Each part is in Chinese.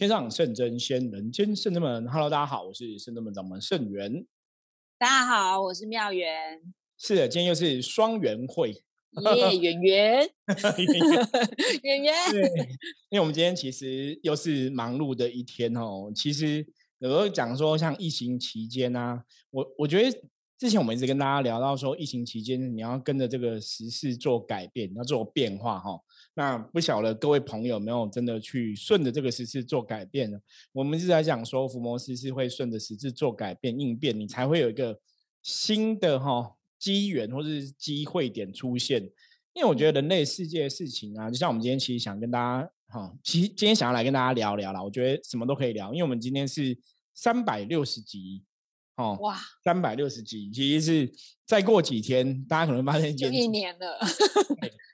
天上圣真仙，人间圣真门。Hello，大家好，我是圣真门掌门圣元。大家好，我是妙元。是的，今天又是双元会，耶，圆圆，圆圆。对，因为我们今天其实又是忙碌的一天哦。其实有时候讲说，像疫情期间啊，我我觉得。之前我们一直跟大家聊到说，疫情期间你要跟着这个时事做改变，要做变化哈。那不晓得各位朋友有没有真的去顺着这个时事做改变呢？我们一直在讲说，福摩斯是会顺着时事做改变应变，你才会有一个新的哈机缘或者是机会点出现。因为我觉得人类世界的事情啊，就像我们今天其实想跟大家哈，其实今天想要来跟大家聊聊啦。我觉得什么都可以聊，因为我们今天是三百六十集。哦哇，三百六十集，其实是再过几天，大家可能发现就一年了，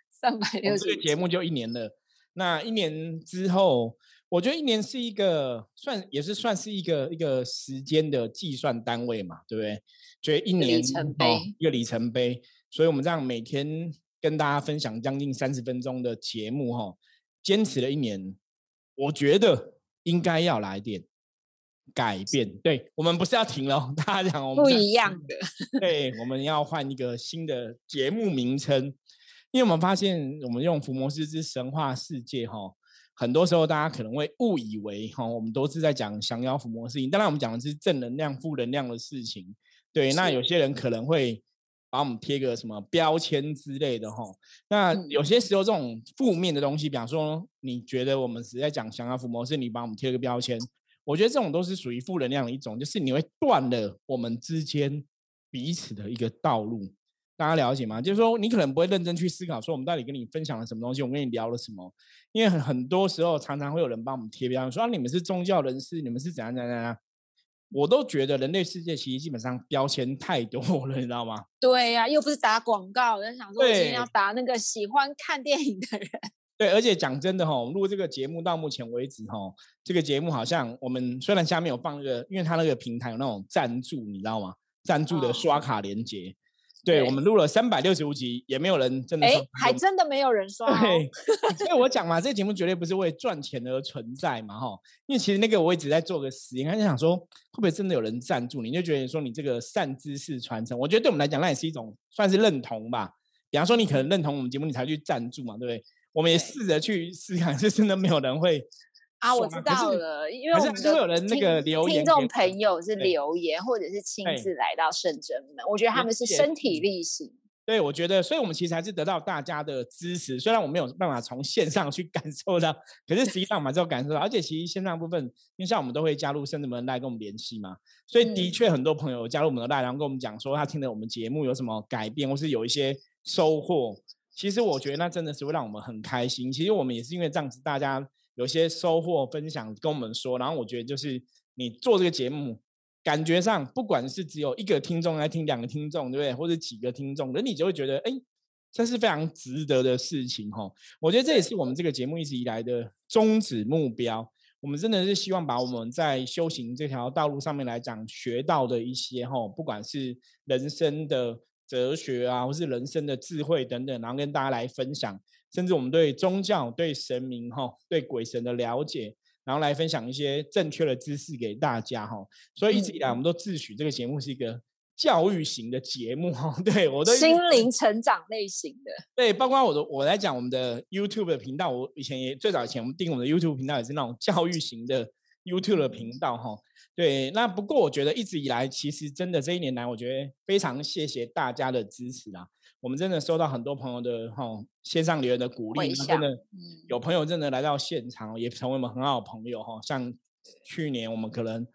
三百六十这个节目就一年了。那一年之后，我觉得一年是一个算也是算是一个一个时间的计算单位嘛，对不对？觉得一年里程碑，一个里程碑。所以我们这样每天跟大家分享将近三十分钟的节目，哈，坚持了一年，我觉得应该要来点。改变，对我们不是要停了，大家讲我们不一样的，对，我们要换一个新的节目名称，因为我们发现我们用《伏魔师之神话世界》哈，很多时候大家可能会误以为哈，我们都是在讲降妖伏魔事情，当然我们讲的是正能量、负能量的事情，对，那有些人可能会把我们贴个什么标签之类的哈，那有。些时候这种负面的东西，比方说你觉得我们是在讲降妖伏魔，是你把我们贴个标签。我觉得这种都是属于负能量的一种，就是你会断了我们之间彼此的一个道路。大家了解吗？就是说，你可能不会认真去思考，说我们到底跟你分享了什么东西，我跟你聊了什么。因为很很多时候，常常会有人帮我们贴标签，说啊，你们是宗教人士，你们是怎样怎样怎样。我都觉得人类世界其实基本上标签太多了，你知道吗？对呀，又不是打广告，人想说今天要打那个喜欢看电影的人。对，而且讲真的哈，录这个节目到目前为止哈，这个节目好像我们虽然下面有放那个，因为它那个平台有那种赞助，你知道吗？赞助的刷卡连接，对我们录了三百六十五集，也没有人真的，哎，还真的没有人刷。对，所以我讲嘛，这个节目绝对不是为赚钱而存在嘛哈，因为其实那个我一直在做个实验，就想说会不会真的有人赞助，你就觉得说你这个善知识传承，我觉得对我们来讲那也是一种算是认同吧。比方说你可能认同我们节目，你才去赞助嘛，对不对？我们也试着去思考，是真的没有人会啊，我知道了，因为我们会有人那个留言，听众朋友是留言或者是亲自来到圣真门，我觉得他们是身体力行。对，我觉得，所以我们其实还是得到大家的支持。虽然我没有办法从线上去 感受到，可是实际上我们就感受到，而且其实线上部分，因为像我们都会加入圣真门来跟我们联系嘛，所以的确很多朋友加入我们的赖，然后跟我们讲说他听了我们节目有什么改变，或是有一些收获。其实我觉得那真的是会让我们很开心。其实我们也是因为这样子，大家有些收获分享跟我们说，然后我觉得就是你做这个节目，感觉上不管是只有一个听众来听，两个听众，对不对？或者几个听众，那你就会觉得，哎，这是非常值得的事情哈。我觉得这也是我们这个节目一直以来的宗旨目标。我们真的是希望把我们在修行这条道路上面来讲学到的一些哈，不管是人生的。哲学啊，或是人生的智慧等等，然后跟大家来分享，甚至我们对宗教、对神明、哈、对鬼神的了解，然后来分享一些正确的知识给大家哈。所以一直以来，我们都自诩这个节目是一个教育型的节目哈。对我的心灵成长类型的，对，包括我的我来讲，我们的 YouTube 的频道，我以前也最早以前我们定我们的 YouTube 频道也是那种教育型的 YouTube 的频道哈。对，那不过我觉得一直以来，其实真的这一年来，我觉得非常谢谢大家的支持啊。我们真的收到很多朋友的哈线上留言的鼓励，真的有朋友真的来到现场，也成为我们很好的朋友哈。像去年我们可能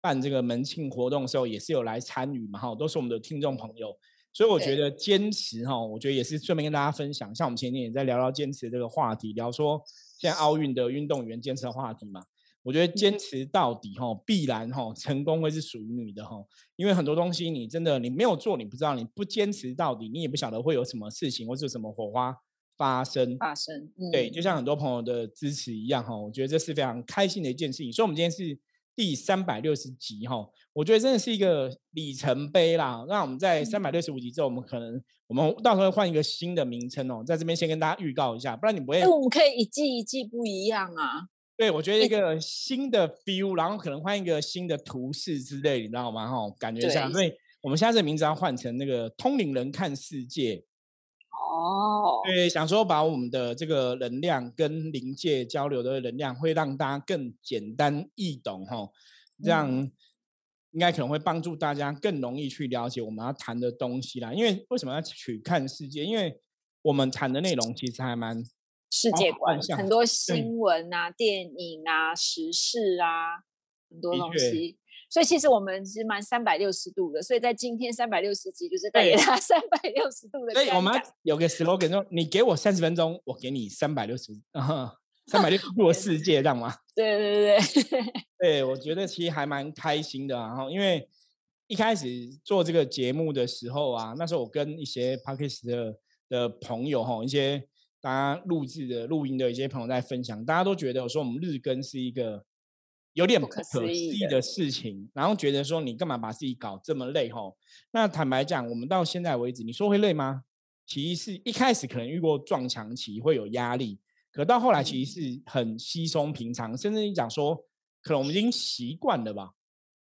办这个门庆活动的时候，也是有来参与嘛哈，都是我们的听众朋友。所以我觉得坚持哈，我觉得也是顺便跟大家分享。像我们前天也在聊聊坚持这个话题，聊说现在奥运的运动员坚持的话题嘛。我觉得坚持到底哈，必然哈成功会是属于你的哈，因为很多东西你真的你没有做，你不知道；你不坚持到底，你也不晓得会有什么事情或者什么火花发生。发生，对，就像很多朋友的支持一样哈，我觉得这是非常开心的一件事情。所以，我们今天是第三百六十集哈，我觉得真的是一个里程碑啦。那我们在三百六十五集之后，我们可能我们到时候换一个新的名称哦，在这边先跟大家预告一下，不然你不会。我们可以一季一季不一样啊。对，我觉得一个新的 feel，然后可能换一个新的图示之类，你知道吗？哈，感觉上，所以我们现在这名字要换成那个通灵人看世界。哦，对，想说把我们的这个能量跟灵界交流的能量，会让大家更简单易懂，哈，这样应该可能会帮助大家更容易去了解我们要谈的东西啦。因为为什么要去看世界？因为我们谈的内容其实还蛮。世界观很多新闻啊、电影啊、时事啊，很多东西。所以其实我们是蛮三百六十度的。所以在今天三百六十集就是带给他三百六十度的。所以我们有个 slogan 说：“你给我三十分钟，我给你三百六十，三百六十度的世界，这样吗？”对对对对。对，我觉得其实还蛮开心的。然后因为一开始做这个节目的时候啊，那时候我跟一些 p a r k e s 的的朋友哈，一些。大家录制的录音的一些朋友在分享，大家都觉得说我们日更是一个有点不可思议的事情，然后觉得说你干嘛把自己搞这么累吼？那坦白讲，我们到现在为止，你说会累吗？其实是一开始可能遇过撞墙期会有压力，可到后来其实是很稀松平常，甚至你讲说，可能我们已经习惯了吧？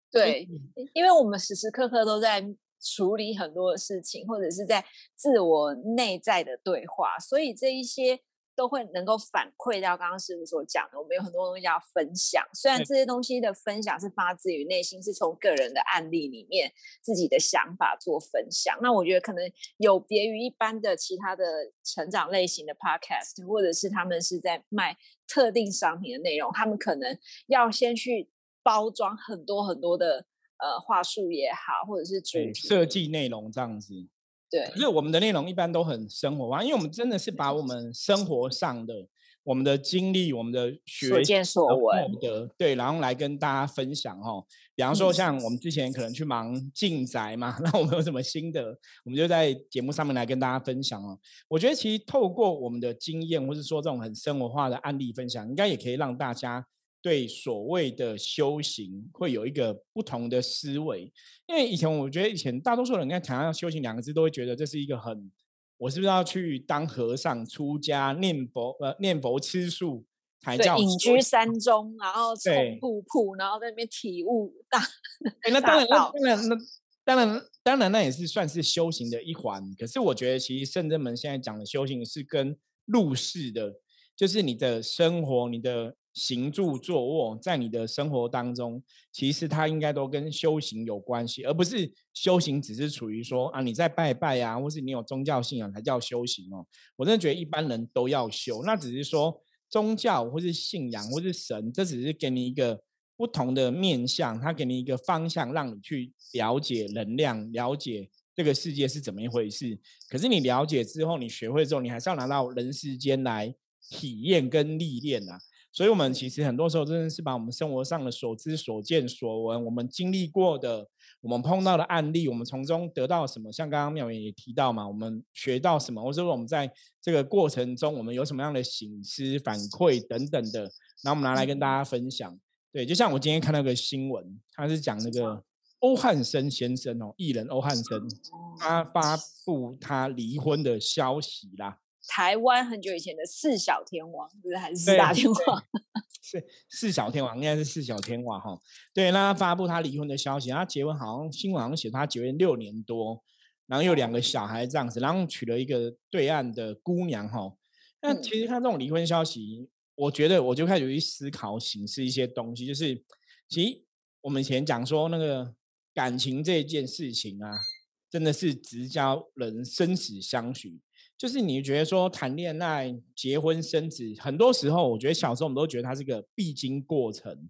对，因为我们时时刻刻都在。处理很多的事情，或者是在自我内在的对话，所以这一些都会能够反馈到刚刚师傅所讲的。我们有很多东西要分享，虽然这些东西的分享是发自于内心，是从个人的案例里面自己的想法做分享。那我觉得可能有别于一般的其他的成长类型的 podcast，或者是他们是在卖特定商品的内容，他们可能要先去包装很多很多的。呃，话术也好，或者是主设计内容这样子，对。可是我们的内容一般都很生活化，因为我们真的是把我们生活上的、我们的经历、我们的所见所闻的，对，然后来跟大家分享哦。比方说，像我们之前可能去忙进宅嘛，那我们有什么心得，我们就在节目上面来跟大家分享哦。我觉得其实透过我们的经验，或是说这种很生活化的案例分享，应该也可以让大家。对所谓的修行会有一个不同的思维，因为以前我觉得以前大多数人在谈到修行两个字，都会觉得这是一个很，我是不是要去当和尚出家念佛呃念佛吃素才叫隐居山中，然后冲瀑布，然后在那边体悟大。那 当然，那当然，那当然，当然那也是算是修行的一环。可是我觉得，其实圣真门现在讲的修行是跟入世的，就是你的生活，你的。行住坐卧，在你的生活当中，其实它应该都跟修行有关系，而不是修行只是处于说啊你在拜拜啊，或是你有宗教信仰才叫修行哦。我真的觉得一般人都要修，那只是说宗教或是信仰或是神，这只是给你一个不同的面向，它给你一个方向，让你去了解能量，了解这个世界是怎么一回事。可是你了解之后，你学会之后，你还是要拿到人世间来体验跟历练啊。所以，我们其实很多时候真的是把我们生活上的所知、所见、所闻，我们经历过的、我们碰到的案例，我们从中得到什么？像刚刚妙言也提到嘛，我们学到什么，或者说我们在这个过程中，我们有什么样的醒思、反馈等等的，然后我们拿来跟大家分享。对，就像我今天看到个新闻，他是讲那个欧汉生先生哦，艺人欧汉生，他发布他离婚的消息啦。台湾很久以前的四小天王，不是还是四大天王？是四小天王，应该是四小天王哈。对，那他发布他离婚的消息，他结婚好像新闻好像写他结婚六年多，然后有两个小孩这样子，然后娶了一个对岸的姑娘哈。那其实他这种离婚消息，我觉得我就开始去思考、形式一些东西，就是其实我们以前讲说那个感情这件事情啊，真的是直交人生死相许。就是你觉得说谈恋爱、结婚、生子，很多时候我觉得小时候我们都觉得它是个必经过程，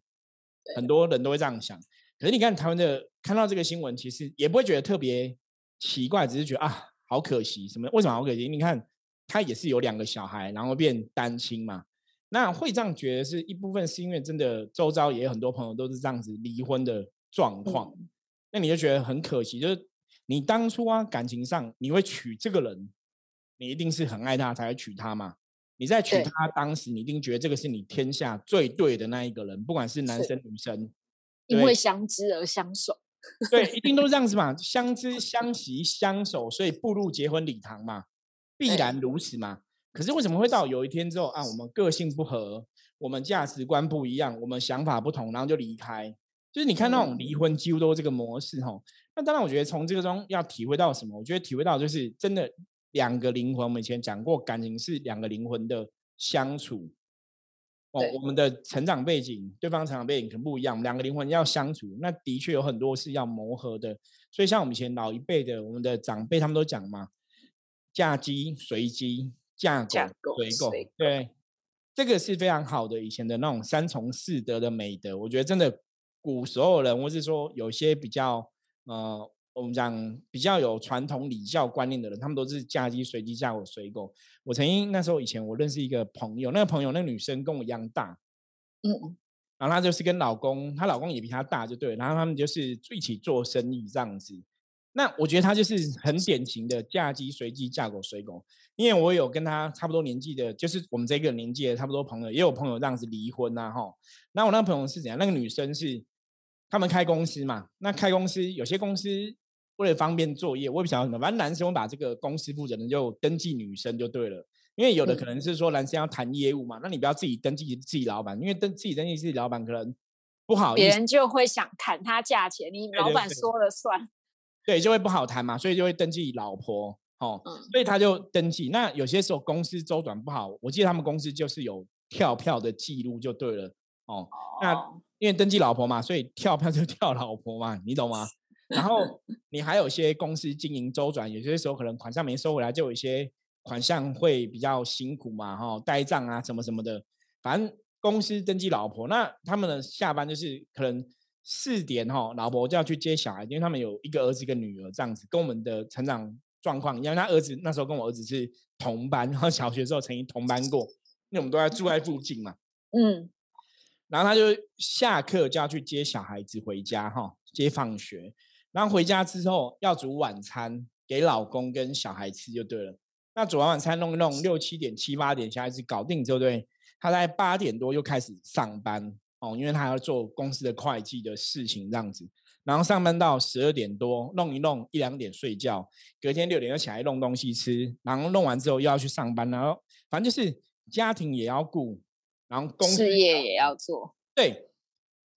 很多人都会这样想。可是你看台湾的看到这个新闻，其实也不会觉得特别奇怪，只是觉得啊，好可惜什么？为什么好可惜？你看他也是有两个小孩，然后变单亲嘛。那会这样觉得是一部分，是因为真的周遭也有很多朋友都是这样子离婚的状况。那你就觉得很可惜，就是你当初啊感情上你会娶这个人。你一定是很爱他才会娶她嘛？你在娶她当时，你一定觉得这个是你天下最对的那一个人，不管是男生女生，因为相知而相守。对，一定都是这样子嘛，相 知相惜相守，所以步入结婚礼堂嘛，必然如此嘛。可是为什么会到有一天之后啊，我们个性不合，我们价值观不一样，我们想法不同，然后就离开？就是你看那种离婚几乎都是这个模式哈。那当然，我觉得从这个中要体会到什么？我觉得体会到就是真的两个灵魂。我们以前讲过，感情是两个灵魂的相处。哦，我们的成长背景，对方成长背景可能不一样，两个灵魂要相处，那的确有很多是要磨合的。所以像我们以前老一辈的，我们的长辈他们都讲嘛，嫁鸡随鸡，嫁狗随狗。对，这个是非常好的以前的那种三从四德的美德。我觉得真的古所有人，或是说有些比较呃。我们讲比较有传统礼教观念的人，他们都是嫁鸡随鸡，嫁狗随狗。我曾经那时候以前我认识一个朋友，那个朋友那个女生跟我一样大，嗯，然后她就是跟老公，她老公也比她大，就对，然后他们就是一起做生意这样子。那我觉得她就是很典型的嫁鸡随鸡，嫁狗随狗。因为我有跟她差不多年纪的，就是我们这个年纪的差不多朋友，也有朋友这样子离婚呐，哈。那我那个朋友是怎样？那个女生是他们开公司嘛？那开公司有些公司。为了方便作业，我也不想要什么。反正男生会把这个公司负责人就登记女生就对了，因为有的可能是说男生要谈业务嘛，那你不要自己登记自己老板，因为登自己登记自己老板可能不好，别人就会想砍他价钱，你老板说了算，对，就会不好谈嘛，所以就会登记老婆，哦，所以他就登记。那有些时候公司周转不好，我记得他们公司就是有跳票的记录就对了，哦，那因为登记老婆嘛，所以跳票就跳老婆嘛，你懂吗？然后你还有些公司经营周转，有些时候可能款项没收回来，就有一些款项会比较辛苦嘛，哈，呆账啊什么什么的。反正公司登记老婆，那他们的下班就是可能四点哈，老婆就要去接小孩，因为他们有一个儿子一个女儿这样子，跟我们的成长状况，因为他儿子那时候跟我儿子是同班，然后小学时候曾经同班过，因为我们都在住在附近嘛，嗯，然后他就下课就要去接小孩子回家哈，接放学。然后回家之后要煮晚餐给老公跟小孩吃就对了。那煮完晚餐弄一弄，六七点、七八点小孩子搞定之后，对，他在八点多又开始上班哦，因为他要做公司的会计的事情这样子。然后上班到十二点多，弄一弄一两点睡觉，隔天六点又起来弄东西吃。然后弄完之后又要去上班，然后反正就是家庭也要顾，然后公事业也要做。对，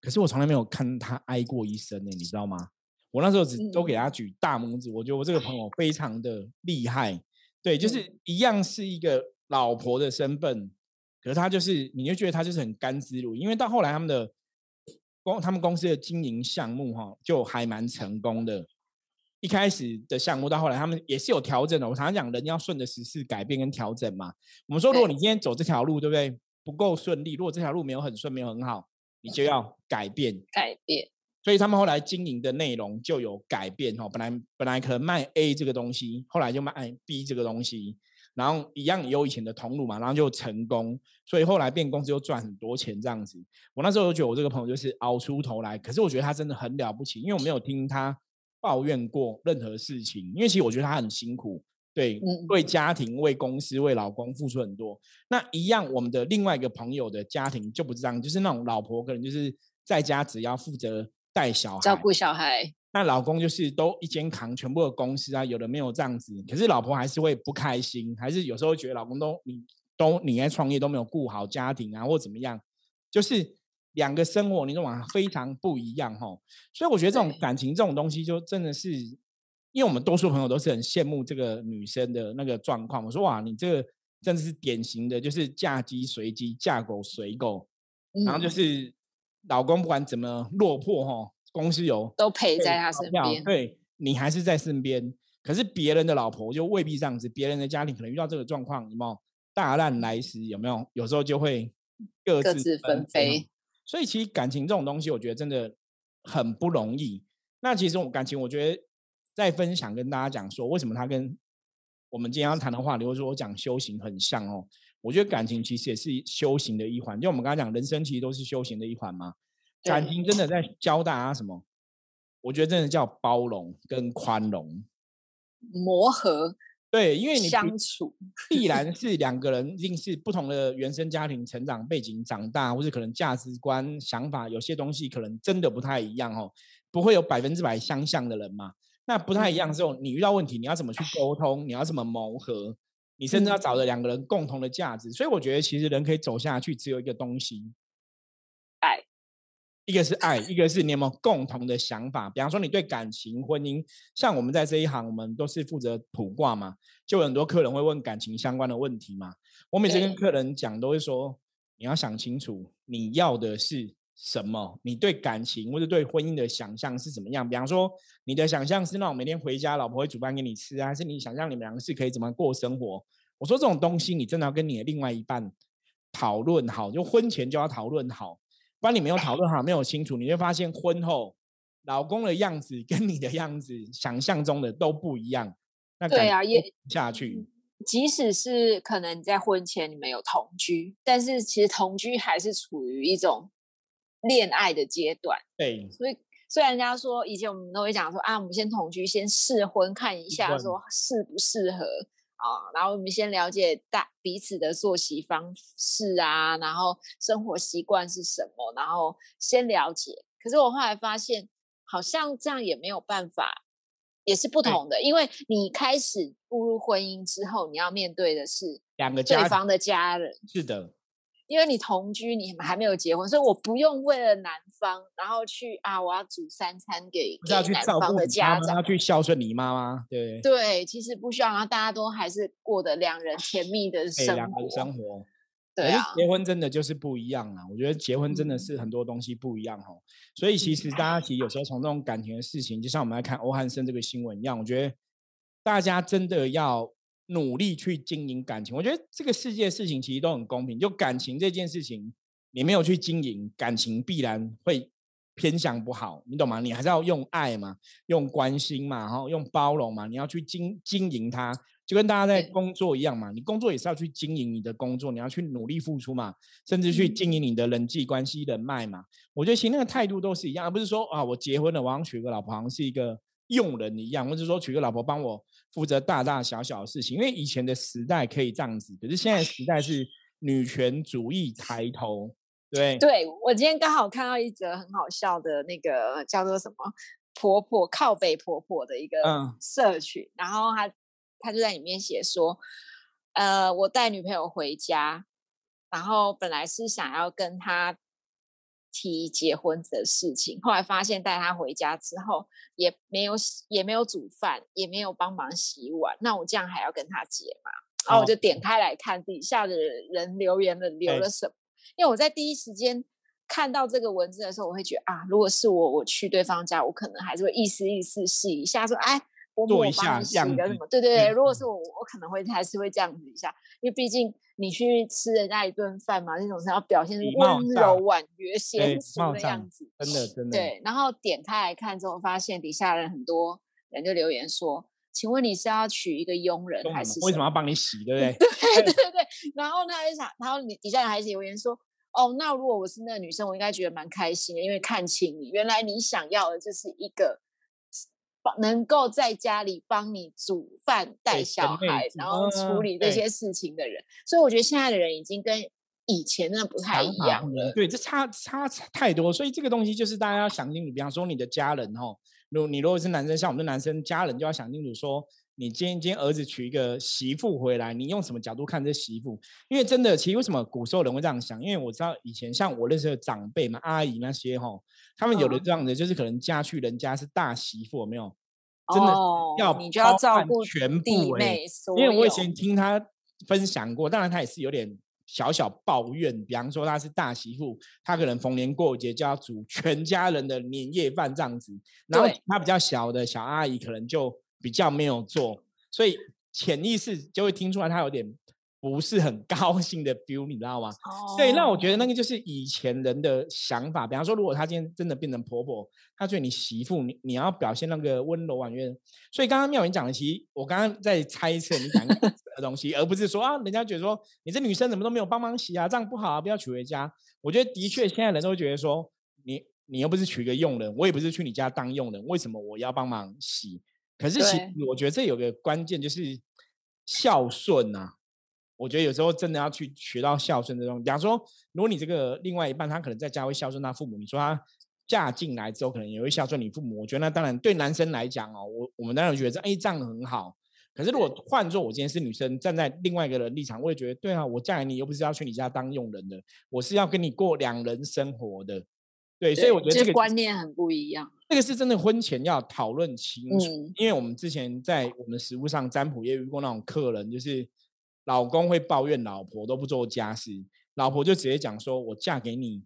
可是我从来没有看他挨过一生呢，你知道吗？我那时候只都给他举大拇指，我觉得我这个朋友非常的厉害，对，就是一样是一个老婆的身份，可是他就是，你就觉得他就是很甘之如因为到后来他们的公，他们公司的经营项目哈，就还蛮成功的。一开始的项目到后来，他们也是有调整的。我常常讲，人要顺着时事改变跟调整嘛。我们说，如果你今天走这条路，对不对？不够顺利，如果这条路没有很顺，没有很好，你就要改变，改变。所以他们后来经营的内容就有改变哈，本来本来可能卖 A 这个东西，后来就卖 B 这个东西，然后一样有以前的通路嘛，然后就成功，所以后来变公司又赚很多钱这样子。我那时候就觉得我这个朋友就是熬出头来，可是我觉得他真的很了不起，因为我没有听他抱怨过任何事情，因为其实我觉得他很辛苦，对，为家庭、为公司、为老公付出很多。那一样，我们的另外一个朋友的家庭就不是这样，就是那种老婆可能就是在家只要负责。带小孩，照顾小孩，那老公就是都一肩扛全部的公司啊，有的没有这样子，可是老婆还是会不开心，还是有时候觉得老公都你都你在创业都没有顾好家庭啊，或怎么样，就是两个生活你都往非常不一样哈，所以我觉得这种感情这种东西就真的是，因为我们多数朋友都是很羡慕这个女生的那个状况，我说哇，你这个真的是典型的，就是嫁鸡随鸡，嫁狗随狗，然后就是。老公不管怎么落魄哈，公司有都陪在他身边，对你还是在身边。可是别人的老婆就未必这样子，别人的家庭可能遇到这个状况，有没有大难来时？有没有？有时候就会各自分飞。所以其实感情这种东西，我觉得真的很不容易。那其实我感情，我觉得在分享跟大家讲说，为什么他跟我们今天要谈的话，比如说我讲修行很像哦。我觉得感情其实也是修行的一环，就我们刚才讲，人生其实都是修行的一环嘛。感情真的在教大家什么？我觉得真的叫包容跟宽容、磨合。对，因为你相处必然是两个人，一定是不同的原生家庭、成长背景长大，或是可能价值观、想法有些东西可能真的不太一样哦。不会有百分之百相像的人嘛？那不太一样之后，你遇到问题，你要怎么去沟通？你要怎么磨合？你甚至要找的两个人共同的价值。所以我觉得，其实人可以走下去，只有一个东西，爱。一个是爱，一个是你有没有共同的想法。比方说，你对感情、婚姻，像我们在这一行，我们都是负责卜卦嘛，就很多客人会问感情相关的问题嘛。我每次跟客人讲，都会说，你要想清楚，你要的是什么？你对感情或者对婚姻的想象是怎么样？比方说，你的想象是那种每天回家，老婆会煮饭给你吃啊，还是你想象你们两个是可以怎么过生活？我说这种东西，你真的要跟你的另外一半讨论好，就婚前就要讨论好。不然你没有讨论好，没有清楚，你会发现婚后老公的样子跟你的样子想象中的都不一样。那对啊，也下去。即使是可能在婚前你们有同居，但是其实同居还是处于一种恋爱的阶段。对，所以虽然人家说以前我们都会讲说啊，我们先同居，先试婚看一下，说适不适合。啊，然后我们先了解大彼此的作息方式啊，然后生活习惯是什么，然后先了解。可是我后来发现，好像这样也没有办法，也是不同的。因为你开始步入婚姻之后，你要面对的是两个对方的家人。是的。因为你同居，你还没有结婚，所以我不用为了男方，然后去啊，我要煮三餐给给男方的家长，要去孝顺你妈妈，对对，其实不需要，然后大家都还是过得两人甜蜜的生活。生活，对啊，结婚真的就是不一样啊！我觉得结婚真的是很多东西不一样哦。所以其实大家其实有时候从这种感情的事情，就像我们来看欧汉生这个新闻一样，我觉得大家真的要。努力去经营感情，我觉得这个世界事情其实都很公平。就感情这件事情，你没有去经营，感情必然会偏向不好，你懂吗？你还是要用爱嘛，用关心嘛，然后用包容嘛，你要去经经营它，就跟大家在工作一样嘛。你工作也是要去经营你的工作，你要去努力付出嘛，甚至去经营你的人际关系人脉嘛。我觉得其实那个态度都是一样，而不是说啊，我结婚了，我想娶个老婆，好像是一个。用人一样，或者说娶个老婆帮我负责大大小小的事情，因为以前的时代可以这样子，可是现在时代是女权主义抬头，对。对我今天刚好看到一则很好笑的那个叫做什么婆婆靠背婆婆的一个社群，然后他他就在里面写说，呃，我带女朋友回家，然后本来是想要跟他。提结婚的事情，后来发现带他回家之后，也没有也没有煮饭，也没有帮忙洗碗，那我这样还要跟他结吗？然后我就点开来看底下的人留言了，留了什么？因为我在第一时间看到这个文字的时候，我会觉得啊，如果是我，我去对方家，我可能还是会意思意思试一下，说哎。我做一下这样什么？对对对，如果是我，我可能会还是会这样子一下，因为毕竟你去吃人家一顿饭嘛，那种是要表现温柔婉约、贤淑的样子，真的真的。对，然后点开来看之后，发现底下人很多人就留言说：“请问你是要娶一个佣人还是为什么要帮你洗？对不对？” 对对 对对。然后他就想，然后你底下人还是留言说：“哦，那如果我是那个女生，我应该觉得蛮开心的，因为看清你，原来你想要的就是一个。”能够在家里帮你煮饭、带小孩，然后处理这些事情的人，所以我觉得现在的人已经跟以前真的不太一样了。对，这差差太多，所以这个东西就是大家要想清楚。比方说你的家人哦，如你如果是男生，像我们的男生家人就要想清楚，说你今天今天儿子娶一个媳妇回来，你用什么角度看这媳妇？因为真的，其实为什么古时候人会这样想？因为我知道以前像我认识的长辈嘛，阿姨那些哈。他们有的这样的，就是可能嫁去人家是大媳妇，没有，真的要你就要照顾全部哎，因为我以前听他分享过，当然他也是有点小小抱怨，比方说他是大媳妇，他可能逢年过节就要煮全家人的年夜饭这样子，然后他比较小的小阿姨可能就比较没有做，所以潜意识就会听出来他有点。不是很 高兴的 feel，你知道吗？对，那我觉得那个就是以前人的想法。比方说，如果他今天真的变成婆婆，她觉得你媳妇，你你要表现那个温柔婉约。所以刚刚妙云讲的，其实我刚刚在猜测你讲的东西，而不是说啊，人家觉得说你这女生怎么都没有帮忙洗啊，这样不好啊，不要娶回家。我觉得的确，现在人都会觉得说，你你又不是娶个佣人，我也不是去你家当佣人，为什么我要帮忙洗？可是其实我觉得这有个关键就是孝顺啊。我觉得有时候真的要去学到孝顺这种。假如说，如果你这个另外一半他可能在家会孝顺他父母，你说他嫁进来之后可能也会孝顺你父母，我觉得那当然对男生来讲哦，我我们当然觉得哎这样很好。可是如果换做我今天是女生，站在另外一个人立场，我也觉得对啊，我嫁给你又不是要去你家当佣人的，我是要跟你过两人生活的。对，所以我觉得这个观念很不一样。这个是真的婚前要讨论清楚，因为我们之前在我们实物上占卜也遇过那种客人，就是老公会抱怨老婆都不做家事，老婆就直接讲说：“我嫁给你。”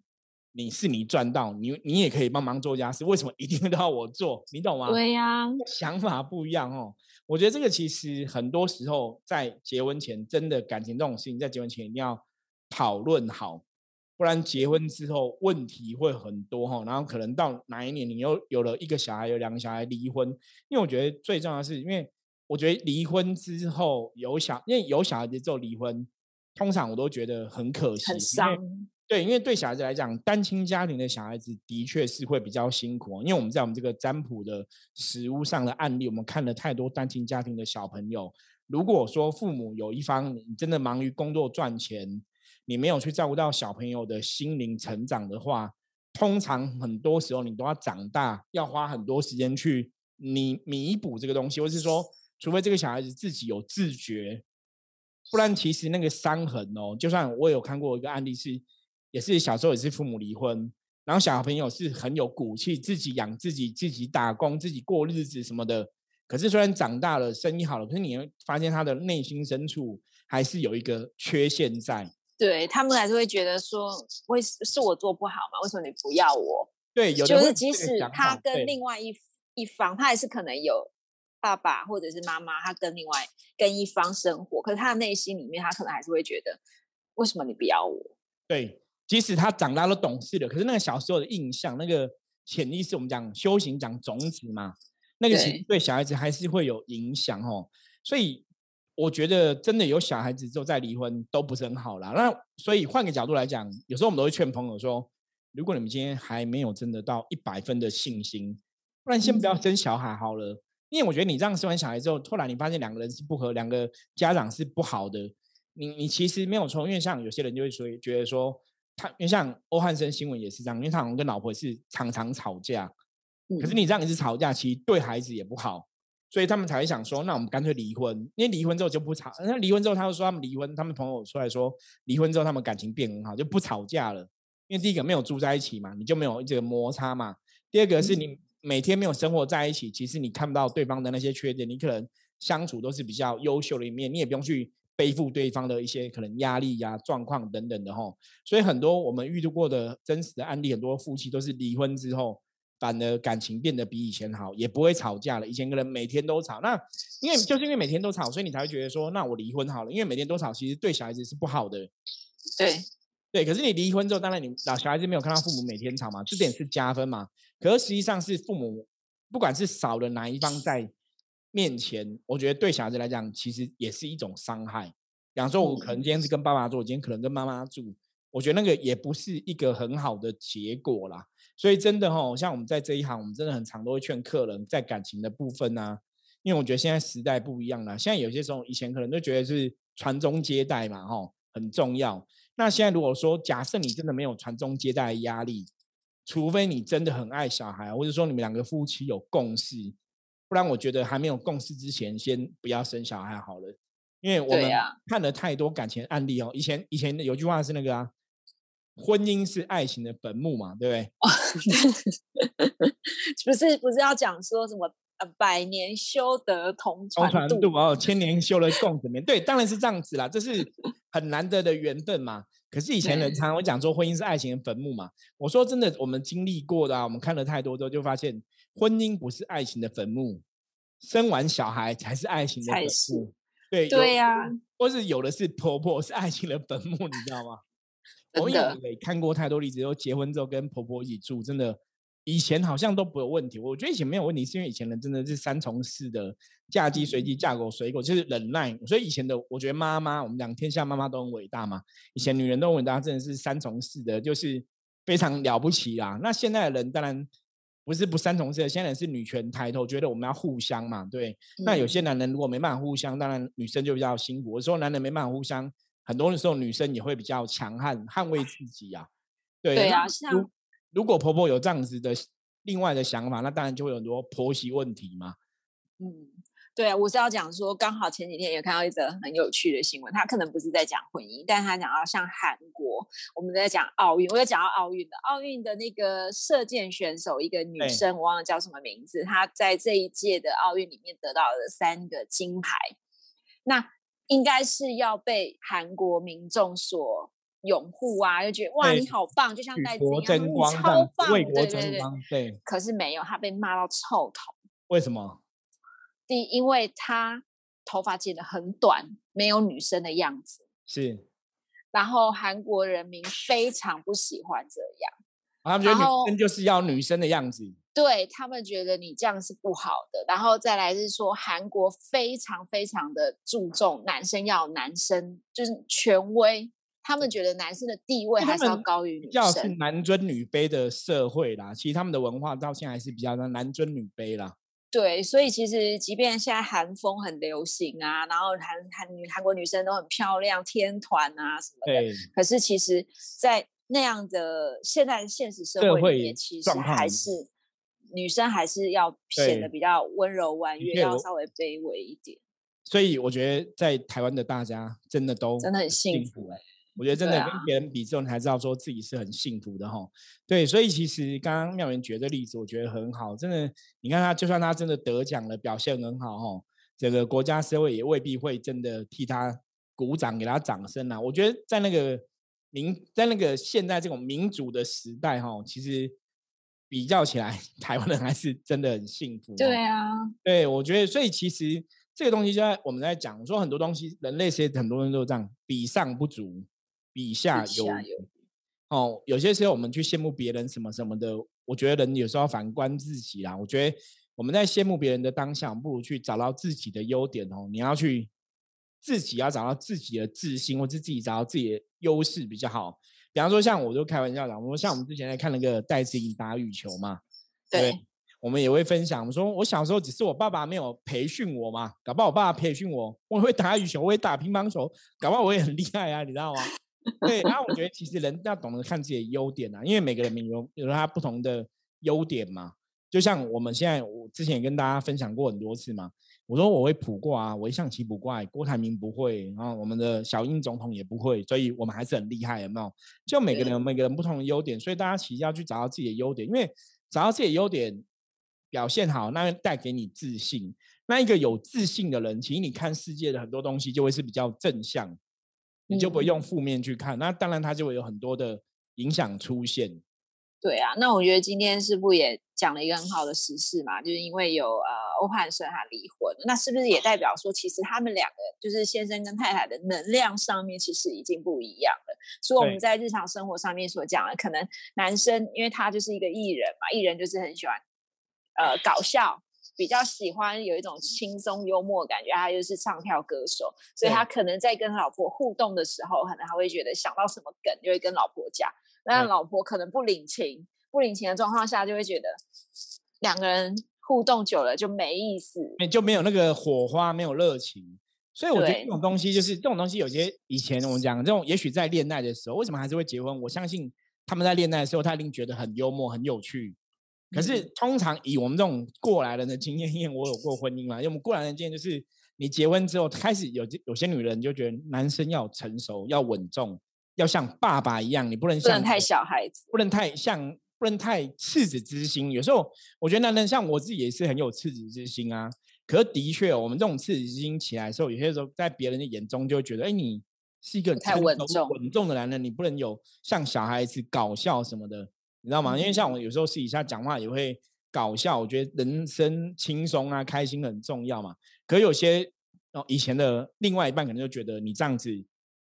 你是你赚到，你你也可以帮忙做家事，为什么一定都要我做？你懂吗？对呀，想法不一样哦。我觉得这个其实很多时候在结婚前，真的感情这种事情，在结婚前一定要讨论好，不然结婚之后问题会很多哈。然后可能到哪一年你又有了一个小孩，有两个小孩离婚，因为我觉得最重要的是，因为我觉得离婚之后有小，因为有小孩子之后离婚，通常我都觉得很可惜，很伤。对，因为对小孩子来讲，单亲家庭的小孩子的确是会比较辛苦。因为我们在我们这个占卜的实物上的案例，我们看了太多单亲家庭的小朋友。如果说父母有一方你真的忙于工作赚钱，你没有去照顾到小朋友的心灵成长的话，通常很多时候你都要长大，要花很多时间去弥弥补这个东西，或是说，除非这个小孩子自己有自觉，不然其实那个伤痕哦，就算我有看过一个案例是。也是小时候也是父母离婚，然后小朋友是很有骨气，自己养自己，自己打工，自己过日子什么的。可是虽然长大了，生意好了，可是你会发现他的内心深处还是有一个缺陷在。对他们还是会觉得说，为是我做不好吗？为什么你不要我？对，有就是即使他跟另外一一方，他还是可能有爸爸或者是妈妈，他跟另外跟一方生活，可是他的内心里面，他可能还是会觉得，为什么你不要我？对。即使他长大了懂事了，可是那个小时候的印象，那个潜意识，我们讲修行讲种子嘛，那个其实对小孩子还是会有影响哦。所以我觉得真的有小孩子之后再离婚都不是很好啦。那所以换个角度来讲，有时候我们都会劝朋友说，如果你们今天还没有真的到一百分的信心，不然先不要生小孩好了。因为我觉得你这样生完小孩之后，突然你发现两个人是不合，两个家长是不好的，你你其实没有错。因为像有些人就会说，觉得说。他因为像欧汉生新闻也是这样，因为他好像跟老婆是常常吵架，可是你这样一直吵架，其实对孩子也不好，所以他们才会想说，那我们干脆离婚，因为离婚之后就不吵。那离婚之后，他就说他们离婚，他们朋友出来说，离婚之后他们感情变很好，就不吵架了。因为第一个没有住在一起嘛，你就没有这个摩擦嘛。第二个是你每天没有生活在一起，其实你看不到对方的那些缺点，你可能相处都是比较优秀的一面，你也不用去。背负对方的一些可能压力呀、状况等等的哈，所以很多我们遇到过的真实的案例，很多夫妻都是离婚之后，反而感情变得比以前好，也不会吵架了。以前可能每天都吵，那因为就是因为每天都吵，所以你才会觉得说，那我离婚好了。因为每天都吵，其实对小孩子是不好的。对对，可是你离婚之后，当然你老小孩子没有看到父母每天吵嘛，这点是加分嘛。可是实际上是父母不管是少了哪一方在。面前，我觉得对小孩子来讲，其实也是一种伤害。比方说，我可能今天是跟爸爸住，今天可能跟妈妈住，我觉得那个也不是一个很好的结果啦。所以真的哈，像我们在这一行，我们真的很常都会劝客人在感情的部分啊，因为我觉得现在时代不一样了。现在有些时候，以前可能都觉得是传宗接代嘛，哈，很重要。那现在如果说假设你真的没有传宗接代的压力，除非你真的很爱小孩，或者说你们两个夫妻有共识。不然我觉得还没有共识之前，先不要生小孩好了，因为我们看了太多感情案例哦。以前以前有句话是那个啊，婚姻是爱情的坟墓嘛，对不对？不是不是要讲说什么呃百年修得同船渡哦，千年修了共枕眠。对，当然是这样子啦，这是很难得的缘分嘛。可是以前人常常会讲说婚姻是爱情的坟墓嘛。我说真的，我们经历过的啊，我们看了太多之后，就发现。婚姻不是爱情的坟墓，生完小孩才是爱情的坟墓。对对呀，或是有的是婆婆是爱情的坟墓，你知道吗？我也看过太多例子，都结婚之后跟婆婆一起住，真的以前好像都不有问题。我觉得以前没有问题，是因为以前人真的是三从四的嫁鸡随鸡，嫁狗随狗，就是忍耐。所以以前的我觉得妈妈，我们讲天下妈妈都很伟大嘛。以前女人都很伟大，真的是三从四的，就是非常了不起啦。那现在的人当然。不是不三从四，现在是女权抬头，觉得我们要互相嘛，对。那有些男人如果没办法互相，当然女生就比较辛苦。有时候男人没办法互相，很多的时候女生也会比较强悍，捍卫自己啊。对对啊，如如果婆婆有这样子的另外的想法，那当然就会有很多婆媳问题嘛。嗯，对啊，我是要讲说，刚好前几天也看到一则很有趣的新闻，他可能不是在讲婚姻，但他讲到像韩国，我们在讲奥运，我有讲到奥运的奥运的那个射箭选手，一个女生，我忘了叫什么名字，她在这一届的奥运里面得到了三个金牌，那应该是要被韩国民众所拥护啊，就觉得哇你好棒，就像戴资一样，你超棒，为国争光，对。可是没有，他被骂到臭头，为什么？第，因为他头发剪得很短，没有女生的样子。是，然后韩国人民非常不喜欢这样，他们觉得女生就是要女生的样子。对他们觉得你这样是不好的。然后再来是说，韩国非常非常的注重男生要男生，就是权威。他们觉得男生的地位还是要高于女生。要是男尊女卑的社会啦，其实他们的文化到现在还是比较的男尊女卑啦。对，所以其实即便现在韩风很流行啊，然后韩韩女韩国女生都很漂亮，天团啊什么的，可是其实，在那样的现在现实社会里面，其实还是女生还是要显得比较温柔婉约，要稍微卑微一点。所以我觉得在台湾的大家真的都真的很幸福哎。我觉得真的跟别人比之后，你才知道说自己是很幸福的哈。对，所以其实刚刚妙元举的例子，我觉得很好。真的，你看他，就算他真的得奖了，表现很好哈，这个国家社会也未必会真的替他鼓掌，给他掌声啊。我觉得在那个民，在那个现在这种民主的时代哈，其实比较起来，台湾人还是真的很幸福。对啊，对，我觉得，所以其实这个东西就在我们在讲说很多东西，人类其实很多人都这样，比上不足。比下有哦，有些时候我们去羡慕别人什么什么的，我觉得人有时候反观自己啦。我觉得我们在羡慕别人的当下，不如去找到自己的优点哦。你要去自己要找到自己的自信，或者自己找到自己的优势比较好。比方说，像我就开玩笑讲，我说像我们之前在看那个戴志颖打羽球嘛，对，我们也会分享，我说我小时候只是我爸爸没有培训我嘛，搞不好我爸爸培训我，我会打羽球，我会打乒乓球，搞不好我也很厉害啊，你知道吗？对，然后我觉得其实人要懂得看自己的优点啊，因为每个人有有他不同的优点嘛。就像我们现在，我之前也跟大家分享过很多次嘛。我说我会卜卦啊，我会象棋卜卦，郭台铭不会，然后我们的小英总统也不会，所以我们还是很厉害，有没有？就每个人每个人不同的优点，所以大家其实要去找到自己的优点，因为找到自己的优点表现好，那带给你自信。那一个有自信的人，其实你看世界的很多东西就会是比较正向。你就不会用负面去看，那当然它就会有很多的影响出现。对啊，那我觉得今天是不是也讲了一个很好的实事嘛？就是因为有呃欧汉生他离婚，那是不是也代表说，其实他们两个就是先生跟太太的能量上面其实已经不一样了。所以我们在日常生活上面所讲的，可能男生因为他就是一个艺人嘛，艺人就是很喜欢呃搞笑。比较喜欢有一种轻松幽默感觉，他又是唱跳歌手，所以他可能在跟老婆互动的时候，可能他会觉得想到什么梗就会跟老婆讲，那老婆可能不领情，不领情的状况下就会觉得两个人互动久了就没意思，就没有那个火花，没有热情。所以我觉得这种东西就是这种东西，有些以前我们讲这种，也许在恋爱的时候，为什么还是会结婚？我相信他们在恋爱的时候，他一定觉得很幽默、很有趣。可是通常以我们这种过来人的经验，因为我有过婚姻嘛，因为我们过来人的经验就是，你结婚之后开始有有些女人就觉得男生要成熟、要稳重、要像爸爸一样，你不能像太小孩子，不能太像，不能太赤子之心。有时候我觉得男人像我自己也是很有赤子之心啊。可是的确，我们这种赤子之心起来的时候，有些时候在别人的眼中就会觉得，哎，你是一个太稳重、稳重的男人，你不能有像小孩子搞笑什么的。你知道吗？因为像我有时候私底下讲话也会搞笑，我觉得人生轻松啊、开心很重要嘛。可有些哦，以前的另外一半可能就觉得你这样子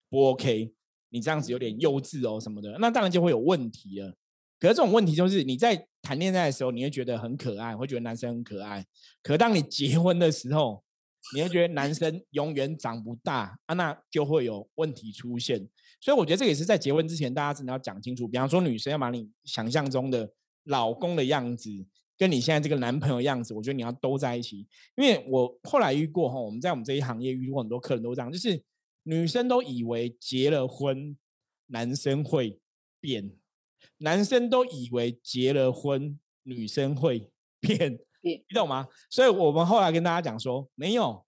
不 OK，你这样子有点幼稚哦什么的，那当然就会有问题了。可是这种问题就是你在谈恋爱的时候，你会觉得很可爱，会觉得男生很可爱。可当你结婚的时候，你会觉得男生永远长不大啊，那就会有问题出现。所以我觉得这也是在结婚之前，大家真的要讲清楚。比方说，女生要把你想象中的老公的样子，跟你现在这个男朋友样子，我觉得你要都在一起。因为我后来遇过哈，我们在我们这一行业遇过很多客人都这样，就是女生都以为结了婚，男生会变；男生都以为结了婚，女生会 变。你懂吗？所以我们后来跟大家讲说，没有，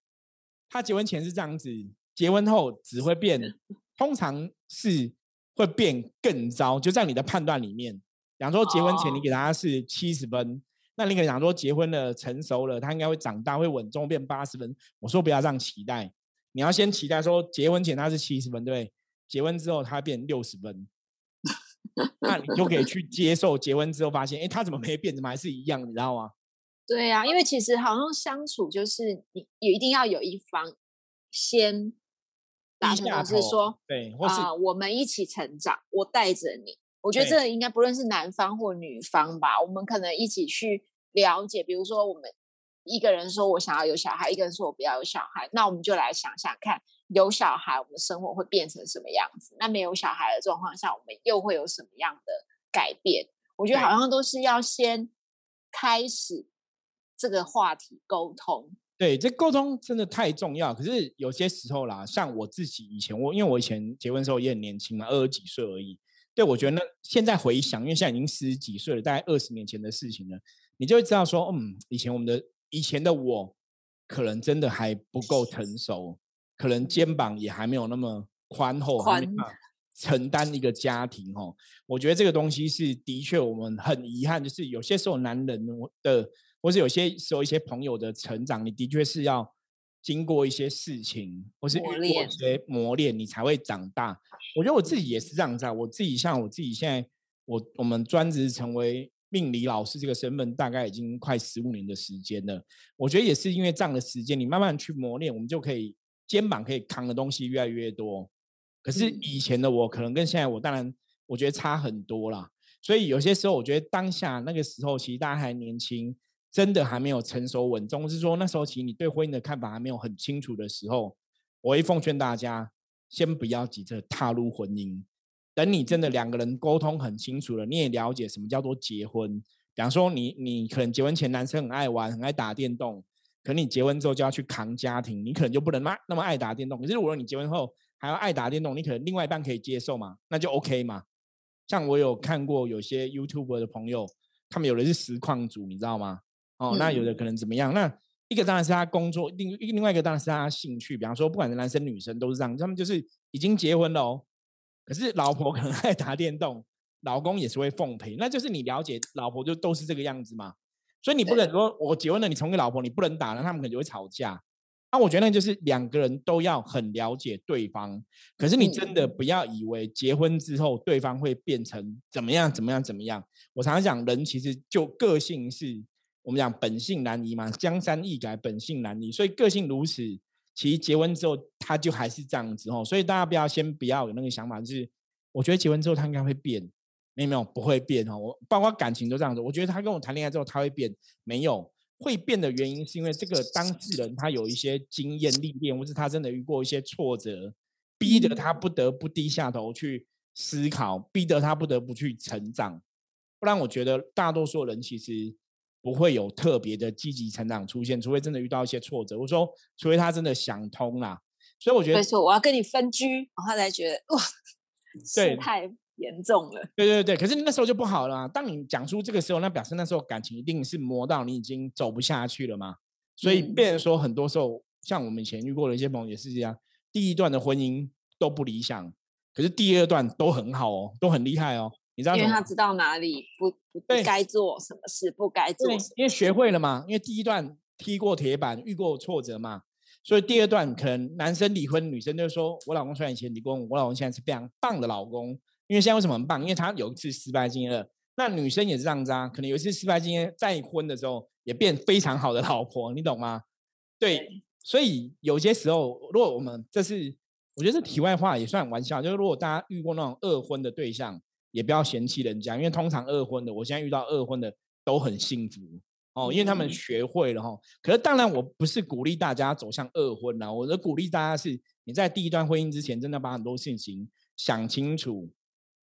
他结婚前是这样子，结婚后只会变，通常是会变更糟。就在你的判断里面，比方说结婚前你给他是七十分，那你可能讲说结婚了成熟了，他应该会长大会稳重变八十分。我说不要这样期待，你要先期待说结婚前他是七十分，对？结婚之后他变六十分。那你就可以去接受结婚之后发现，哎，他怎么没变，怎么还是一样，你知道吗？对呀，因为其实好像相处就是你也一定要有一方先低下是说，对，或是我们一起成长，我带着你。我觉得这应该不论是男方或女方吧，我们可能一起去了解，比如说我们一个人说我想要有小孩，一个人说我不要有小孩，那我们就来想想看。有小孩，我们的生活会变成什么样子？那没有小孩的状况下，我们又会有什么样的改变？我觉得好像都是要先开始这个话题沟通。对，这沟通真的太重要。可是有些时候啦，像我自己以前，我因为我以前结婚的时候也很年轻嘛，二十几岁而已。对我觉得那现在回想，因为现在已经四十几岁了，大概二十年前的事情了，你就会知道说，嗯，以前我们的以前的我，可能真的还不够成熟。可能肩膀也还没有那么宽厚，宽承担一个家庭哦。我觉得这个东西是的确，我们很遗憾，就是有些时候男人的，或是有些时候一些朋友的成长，你的确是要经过一些事情，或是磨练一些磨练，你才会长大。我觉得我自己也是这样子啊，我自己像我自己现在，我我们专职成为命理老师这个身份，大概已经快十五年的时间了。我觉得也是因为这样的时间，你慢慢去磨练，我们就可以。肩膀可以扛的东西越来越多，可是以前的我可能跟现在我当然我觉得差很多啦。所以有些时候我觉得当下那个时候其实大家还年轻，真的还没有成熟稳重，是说那时候其实你对婚姻的看法还没有很清楚的时候，我会奉劝大家先不要急着踏入婚姻，等你真的两个人沟通很清楚了，你也了解什么叫做结婚。比方说你你可能结婚前男生很爱玩，很爱打电动。可你结婚之后就要去扛家庭，你可能就不能那那么爱打电动。可是如果你结婚后还要爱打电动，你可能另外一半可以接受嘛？那就 OK 嘛。像我有看过有些 YouTube 的朋友，他们有的是实况组，你知道吗？哦，那有的可能怎么样？那一个当然是他工作，另另外一个当然是他兴趣。比方说，不管是男生女生都是这样，他们就是已经结婚了哦，可是老婆可能爱打电动，老公也是会奉陪。那就是你了解老婆就都是这个样子嘛。所以你不能说我结婚了，你成为老婆，你不能打了，他们可能就会吵架。那我觉得就是两个人都要很了解对方。可是你真的不要以为结婚之后对方会变成怎么样怎么样怎么样。我常常讲，人其实就个性是我们讲本性难移嘛，江山易改，本性难移。所以个性如此，其实结婚之后他就还是这样子哦。所以大家不要先不要有那个想法，就是我觉得结婚之后他应该会变。没有没有不会变哦，我包括感情都这样子。我觉得他跟我谈恋爱之后他会变，没有会变的原因是因为这个当事人他有一些经验历练，或是他真的遇过一些挫折，逼得他不得不低下头去思考，逼得他不得不去成长。不然我觉得大多数人其实不会有特别的积极成长出现，除非真的遇到一些挫折。我说，除非他真的想通啦。所以我觉得，没错，我要跟你分居，他才觉得哇，对，太。严重了，对对对，可是那时候就不好了。当你讲出这个时候，那表示那时候感情一定是磨到你已经走不下去了嘛。所以，变成说很多时候，像我们以前遇过的一些朋友也是这样，第一段的婚姻都不理想，可是第二段都很好哦，都很厉害哦。你知道，因为他知道哪里不不该做什么事，不该做，因为学会了嘛。因为第一段踢过铁板，遇过挫折嘛，所以第二段可能男生离婚，女生就说：“我老公虽然以前离婚，我老公现在是非常棒的老公。”因为现在为什么很棒？因为他有一次失败经验了。那女生也是这样子啊，可能有一次失败经验，再婚的时候也变非常好的老婆，你懂吗？对，所以有些时候，如果我们这是，我觉得是题外话，也算玩笑。就是如果大家遇过那种二婚的对象，也不要嫌弃人家，因为通常二婚的，我现在遇到二婚的都很幸福哦，因为他们学会了哈。可是当然，我不是鼓励大家走向二婚呐，我的鼓励大家是，你在第一段婚姻之前，真的把很多事情想清楚。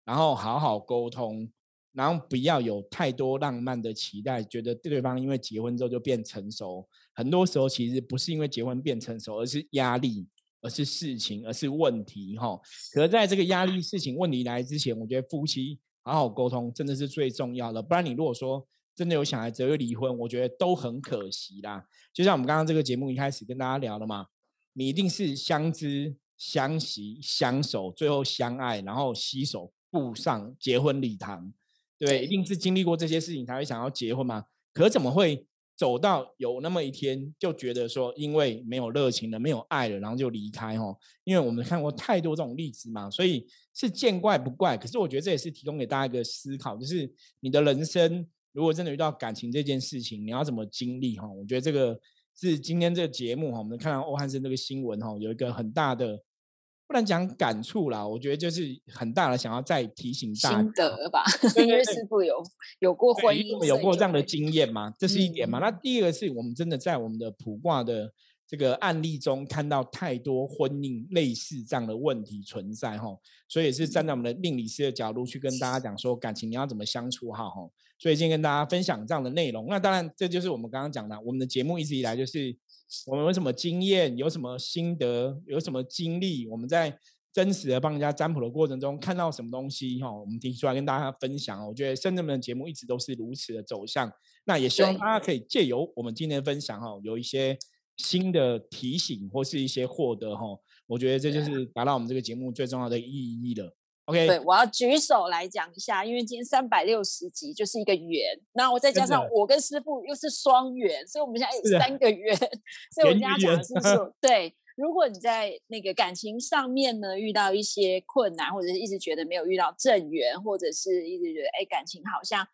然后好好沟通，然后不要有太多浪漫的期待，觉得对方因为结婚之后就变成熟。很多时候其实不是因为结婚变成熟，而是压力，而是事情，而是问题哈。可是在这个压力、事情、问题来之前，我觉得夫妻好好沟通真的是最重要的。不然你如果说真的有小孩子又离婚，我觉得都很可惜啦。就像我们刚刚这个节目一开始跟大家聊的嘛，你一定是相知、相惜、相守，最后相爱，然后携手步上结婚礼堂，对，一定是经历过这些事情才会想要结婚嘛。可怎么会？走到有那么一天，就觉得说，因为没有热情了，没有爱了，然后就离开哈。因为我们看过太多这种例子嘛，所以是见怪不怪。可是我觉得这也是提供给大家一个思考，就是你的人生如果真的遇到感情这件事情，你要怎么经历哈？我觉得这个是今天这个节目哈，我们看到欧汉生这个新闻哈，有一个很大的。不能讲感触啦，我觉得就是很大的想要再提醒大家心得吧，因为师傅有有过婚姻，有过这样的经验嘛，这是一点嘛。那第二个是我们真的在我们的卜卦的这个案例中看到太多婚姻类似这样的问题存在哈，所以也是站在我们的命理师的角度去跟大家讲说感情你要怎么相处好哈。所以今天跟大家分享这样的内容，那当然这就是我们刚刚讲的，我们的节目一直以来就是。我们有什么经验，有什么心得，有什么经历？我们在真实的帮人家占卜的过程中看到什么东西？哈，我们提出来跟大家分享。我觉得深圳们的节目一直都是如此的走向。那也希望大家可以借由我们今天的分享，哈，有一些新的提醒或是一些获得，哈。我觉得这就是达到我们这个节目最重要的意义了。OK，对，我要举手来讲一下，因为今天三百六十集就是一个圆，那我再加上我跟师傅又是双圆，所以我们现在有三个圆。所以我跟大家讲的是说，对，如果你在那个感情上面呢遇到一些困难，或者是一直觉得没有遇到正缘，或者是一直觉得哎感情好像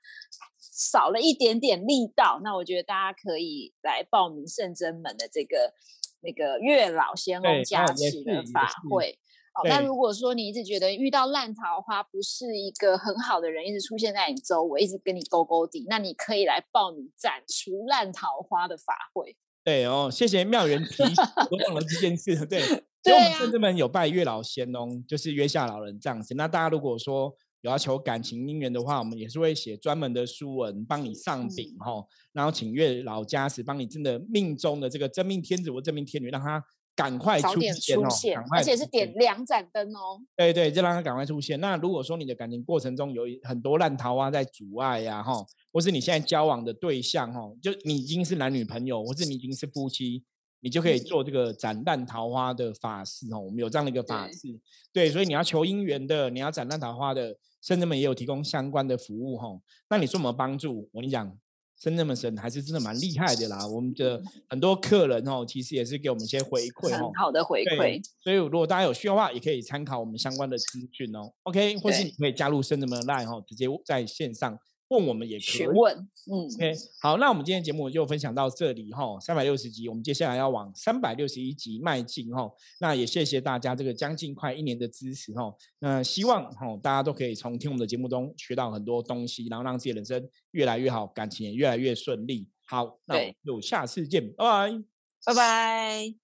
少了一点点力道，那我觉得大家可以来报名圣真门的这个那个月老仙翁加持的法会。哦，那如果说你一直觉得遇到烂桃花不是一个很好的人，一直出现在你周围，一直跟你勾勾底，那你可以来报名斩除烂桃花的法会。对哦，谢谢妙缘提醒，我忘了这件事。对，所以我们圣真门有拜月老仙翁，就是月下老人这样子。那大家如果说有要求感情姻缘的话，我们也是会写专门的书文帮你上禀哈，然后请月老加持，帮你真的命中的这个真命天子或真命天女，让他。赶快出现哦！而且是点两盏灯哦。对对，就让他赶快出现。那如果说你的感情过程中有很多烂桃花在阻碍呀，哈，或是你现在交往的对象，哈，就你已经是男女朋友，或是你已经是夫妻，你就可以做这个斩烂桃花的法事哦。我们有这样的一个法事，对，所以你要求姻缘的，你要斩烂桃花的，甚至们也有提供相关的服务哈。那你说什么帮助？我跟你讲。深圳们神，还是真的蛮厉害的啦。我们的很多客人哦，其实也是给我们一些回馈哦，很好的回馈。所以如果大家有需要的话，也可以参考我们相关的资讯哦。OK，或是你可以加入深圳的 Line 哈，直接在线上。问我们也可以询问，嗯，OK，好，那我们今天节目就分享到这里哈，三百六十集，我们接下来要往三百六十一集迈进哈。那也谢谢大家这个将近快一年的支持哈。那希望哈大家都可以从听我们的节目中学到很多东西，然后让自己人生越来越好，感情也越来越顺利。好，那我们就下次见，拜拜，拜拜。